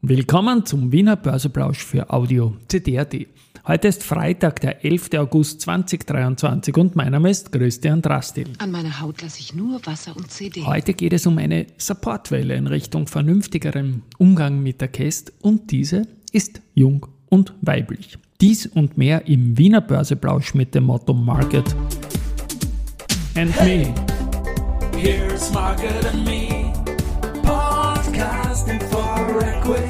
Willkommen zum Wiener Börseplausch für Audio CD.at. Heute ist Freitag, der 11. August 2023 und mein Name ist Christian Drastil. An meiner Haut lasse ich nur Wasser und CD. Heute geht es um eine Supportwelle in Richtung vernünftigerem Umgang mit der Käst und diese ist jung und weiblich. Dies und mehr im Wiener Börseplausch mit dem Motto Market and Me. Here's Market and Me. Podcasting for Equity.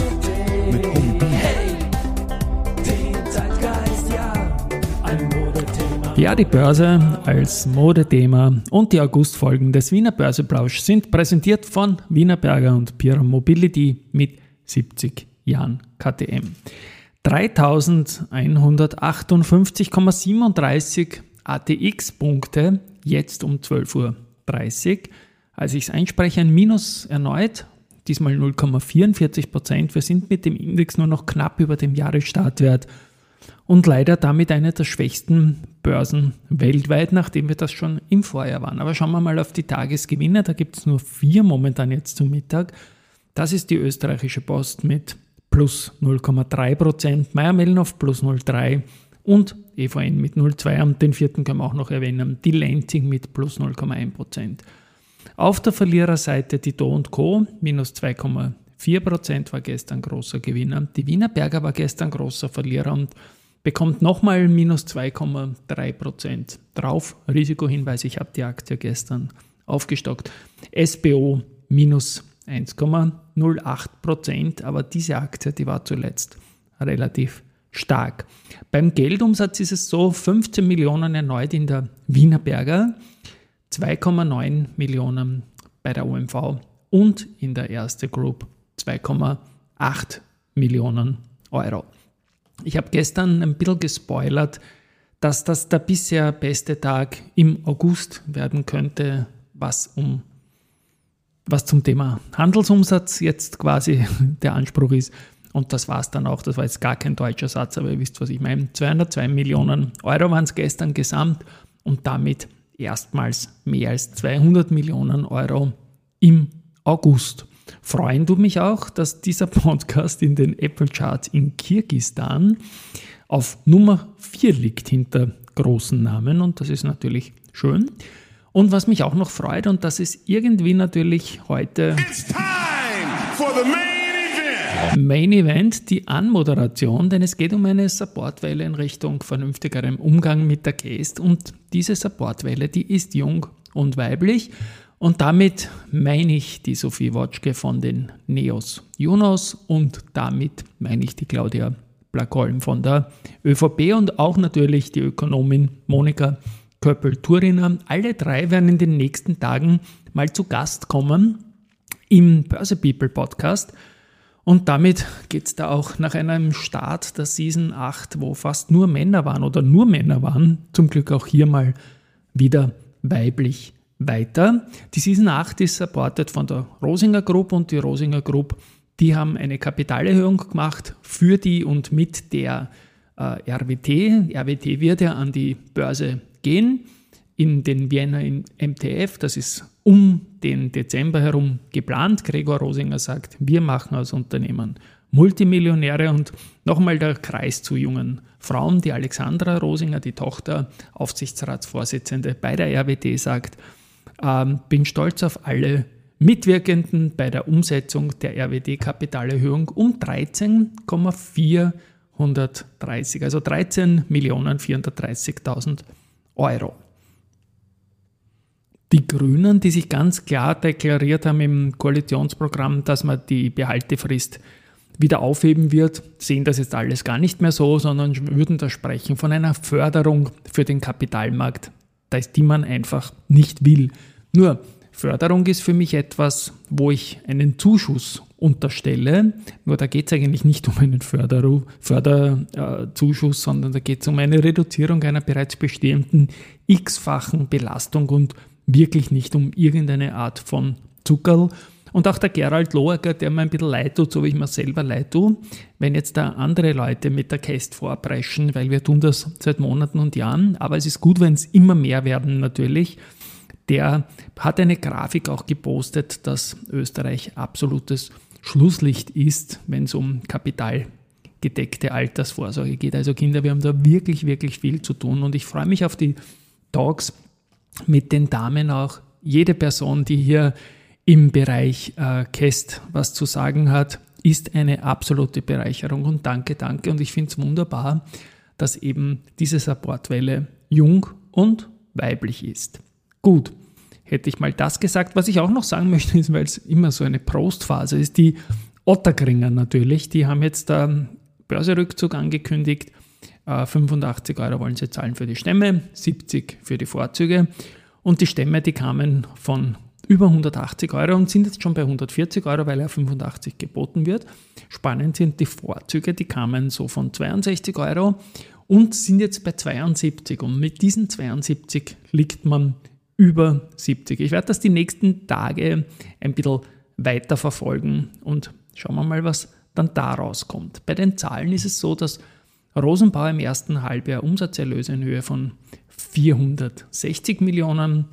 Ja, die Börse als Modethema und die Augustfolgen des Wiener Börseplausch sind präsentiert von Wiener Berger und Pira Mobility mit 70 Jahren KTM. 3158,37 ATX-Punkte jetzt um 12.30 Uhr. Als ich es einspreche, ein Minus erneut diesmal 0,44 Prozent. Wir sind mit dem Index nur noch knapp über dem Jahresstartwert und leider damit eine der schwächsten Börsen weltweit, nachdem wir das schon im Vorjahr waren. Aber schauen wir mal auf die Tagesgewinne. Da gibt es nur vier momentan jetzt zum Mittag. Das ist die österreichische Post mit plus 0,3 Prozent, Meier-Mellenhof plus 0,3 und EVN mit 0,2 und den vierten können wir auch noch erwähnen, die Lenzing mit plus 0,1 Prozent. Auf der Verliererseite die Do Co. minus 2,4% war gestern großer Gewinner. Die Wiener Berger war gestern großer Verlierer und bekommt nochmal minus 2,3% drauf. Risikohinweis, ich habe die Aktie gestern aufgestockt. SBO minus 1,08% aber diese Aktie, die war zuletzt relativ stark. Beim Geldumsatz ist es so, 15 Millionen erneut in der Wiener Berger. 2,9 Millionen bei der OMV und in der Erste Group 2,8 Millionen Euro. Ich habe gestern ein bisschen gespoilert, dass das der bisher beste Tag im August werden könnte, was um was zum Thema Handelsumsatz jetzt quasi der Anspruch ist. Und das war es dann auch. Das war jetzt gar kein deutscher Satz, aber ihr wisst, was ich meine. 202 Millionen Euro waren es gestern gesamt und damit erstmals mehr als 200 Millionen Euro im August. Freuen du mich auch, dass dieser Podcast in den Apple Charts in Kirgistan auf Nummer 4 liegt hinter großen Namen und das ist natürlich schön. Und was mich auch noch freut und das ist irgendwie natürlich heute It's time for the main Main Event die Anmoderation, denn es geht um eine Supportwelle in Richtung vernünftigerem Umgang mit der Geist und diese Supportwelle, die ist jung und weiblich und damit meine ich die Sophie Wotschke von den Neos Junos und damit meine ich die Claudia Blackholm von der ÖVP und auch natürlich die Ökonomin Monika Köppel-Turiner. Alle drei werden in den nächsten Tagen mal zu Gast kommen im Börse People Podcast. Und damit geht es da auch nach einem Start der Season 8, wo fast nur Männer waren oder nur Männer waren, zum Glück auch hier mal wieder weiblich weiter. Die Season 8 ist supported von der Rosinger Group und die Rosinger Group, die haben eine Kapitalerhöhung gemacht für die und mit der äh, RWT. RWT wird ja an die Börse gehen in den Vienna MTF. Das ist um den Dezember herum geplant. Gregor Rosinger sagt, wir machen als Unternehmen Multimillionäre und nochmal der Kreis zu jungen Frauen. Die Alexandra Rosinger, die Tochter, Aufsichtsratsvorsitzende bei der RWT, sagt, ähm, bin stolz auf alle Mitwirkenden bei der Umsetzung der RWD-Kapitalerhöhung um 13,430, also 13.430.000 Euro. Die Grünen, die sich ganz klar deklariert haben im Koalitionsprogramm, dass man die Behaltefrist wieder aufheben wird, sehen das jetzt alles gar nicht mehr so, sondern würden da sprechen von einer Förderung für den Kapitalmarkt, die man einfach nicht will. Nur Förderung ist für mich etwas, wo ich einen Zuschuss unterstelle. Nur da geht es eigentlich nicht um einen Förderzuschuss, Förder, sondern da geht es um eine Reduzierung einer bereits bestehenden x-fachen Belastung und wirklich nicht um irgendeine Art von Zuckerl. Und auch der Gerald Loacker, der mir ein bisschen leid tut, so wie ich mir selber leid tue, wenn jetzt da andere Leute mit der Käst vorpreschen, weil wir tun das seit Monaten und Jahren, aber es ist gut, wenn es immer mehr werden natürlich. Der hat eine Grafik auch gepostet, dass Österreich absolutes Schlusslicht ist, wenn es um kapitalgedeckte Altersvorsorge geht. Also Kinder, wir haben da wirklich, wirklich viel zu tun und ich freue mich auf die Talks mit den Damen auch. Jede Person, die hier im Bereich äh, Käst was zu sagen hat, ist eine absolute Bereicherung und danke, danke. Und ich finde es wunderbar, dass eben diese Supportwelle jung und weiblich ist. Gut, hätte ich mal das gesagt. Was ich auch noch sagen möchte, ist, weil es immer so eine Prostphase ist, die Otterkringer natürlich, die haben jetzt ähm, Börserückzug angekündigt. Äh, 85 Euro wollen sie zahlen für die Stämme, 70 für die Vorzüge. Und die Stämme, die kamen von über 180 Euro und sind jetzt schon bei 140 Euro, weil er 85 geboten wird. Spannend sind die Vorzüge, die kamen so von 62 Euro und sind jetzt bei 72. Und mit diesen 72 liegt man über 70. Ich werde das die nächsten Tage ein bisschen weiter verfolgen und schauen wir mal, was dann daraus kommt. Bei den Zahlen ist es so, dass Rosenbauer im ersten Halbjahr Umsatzerlöse in Höhe von 460 Millionen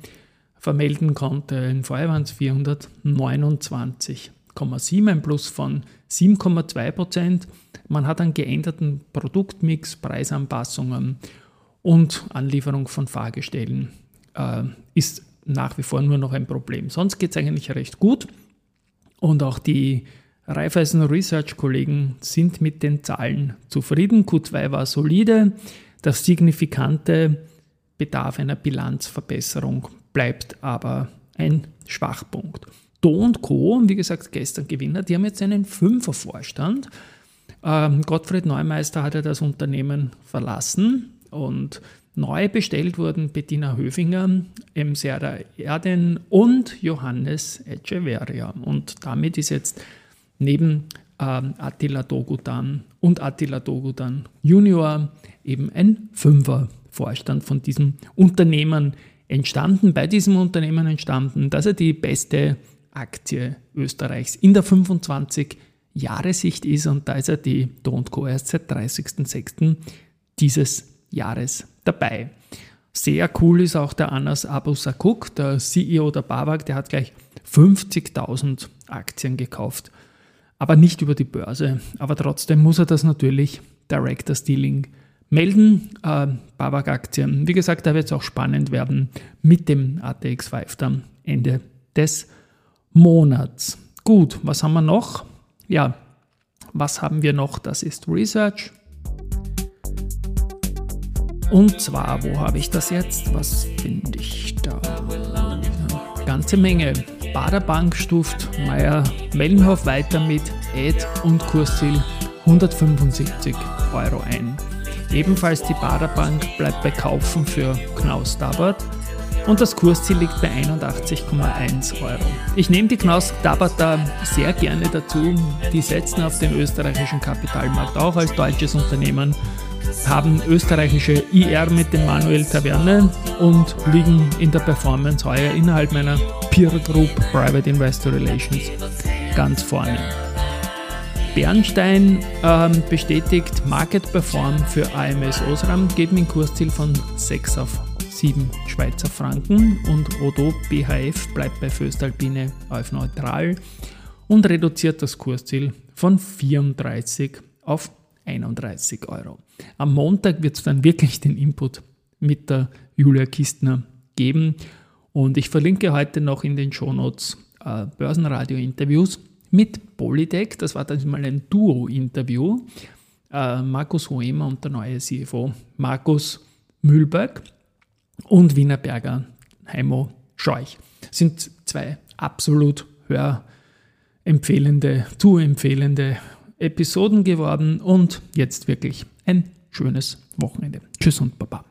vermelden konnte. In Vorjahr waren es 429,7, ein Plus von 7,2 Prozent. Man hat einen geänderten Produktmix, Preisanpassungen und Anlieferung von Fahrgestellen äh, ist nach wie vor nur noch ein Problem. Sonst geht es eigentlich recht gut und auch die Raiffeisen Research Kollegen sind mit den Zahlen zufrieden. Q2 war solide. Der signifikante Bedarf einer Bilanzverbesserung bleibt aber ein Schwachpunkt. Do Co., wie gesagt, gestern Gewinner, die haben jetzt einen Fünfervorstand. Ähm, Gottfried Neumeister hat ja das Unternehmen verlassen und neu bestellt wurden Bettina Höfinger, M. Serra Erden und Johannes Echeverria. Und damit ist jetzt neben ähm, Attila Dogudan und Attila Dogudan Junior eben ein Fünfervorstand von diesem Unternehmen entstanden, bei diesem Unternehmen entstanden, dass er die beste Aktie Österreichs in der 25 Jahressicht ist und da ist er die Do Co. erst seit 30.06. dieses Jahres dabei. Sehr cool ist auch der Anas Abu Sakuk, der CEO der BAWAG, der hat gleich 50.000 Aktien gekauft. Aber nicht über die Börse. Aber trotzdem muss er das natürlich Director Stealing melden. Äh, Babak-Aktien. Wie gesagt, da wird es auch spannend werden mit dem ATX 5 dann Ende des Monats. Gut, was haben wir noch? Ja, was haben wir noch? Das ist Research. Und zwar, wo habe ich das jetzt? Was finde ich da? Ganze Menge. Baderbank stuft Meier Mellenhof weiter mit Ad und Kursziel 175 Euro ein. Ebenfalls die Baderbank bleibt bei Kaufen für Knaus Dabert und das Kursziel liegt bei 81,1 Euro. Ich nehme die Knaus Dabert da sehr gerne dazu. Die setzen auf den österreichischen Kapitalmarkt auch als deutsches Unternehmen, haben österreichische IR mit dem Manuel Taverne und liegen in der Performance heuer innerhalb meiner Peer Group Private Investor Relations ganz vorne. Bernstein ähm, bestätigt Market Perform für AMS Osram, geht mit einem Kursziel von 6 auf 7 Schweizer Franken und Odo BHF bleibt bei Föstalpine auf neutral und reduziert das Kursziel von 34 auf 31 Euro. Am Montag wird es dann wirklich den Input mit der Julia Kistner geben und ich verlinke heute noch in den Shownotes äh, Börsenradio-Interviews mit Polytech. Das war dann mal ein Duo-Interview. Äh, Markus Hoemer und der neue CFO Markus Mühlberg und Wienerberger Heimo Scheuch sind zwei absolut hörempfehlende, zu empfehlende Episoden geworden und jetzt wirklich ein schönes Wochenende. Tschüss und Baba.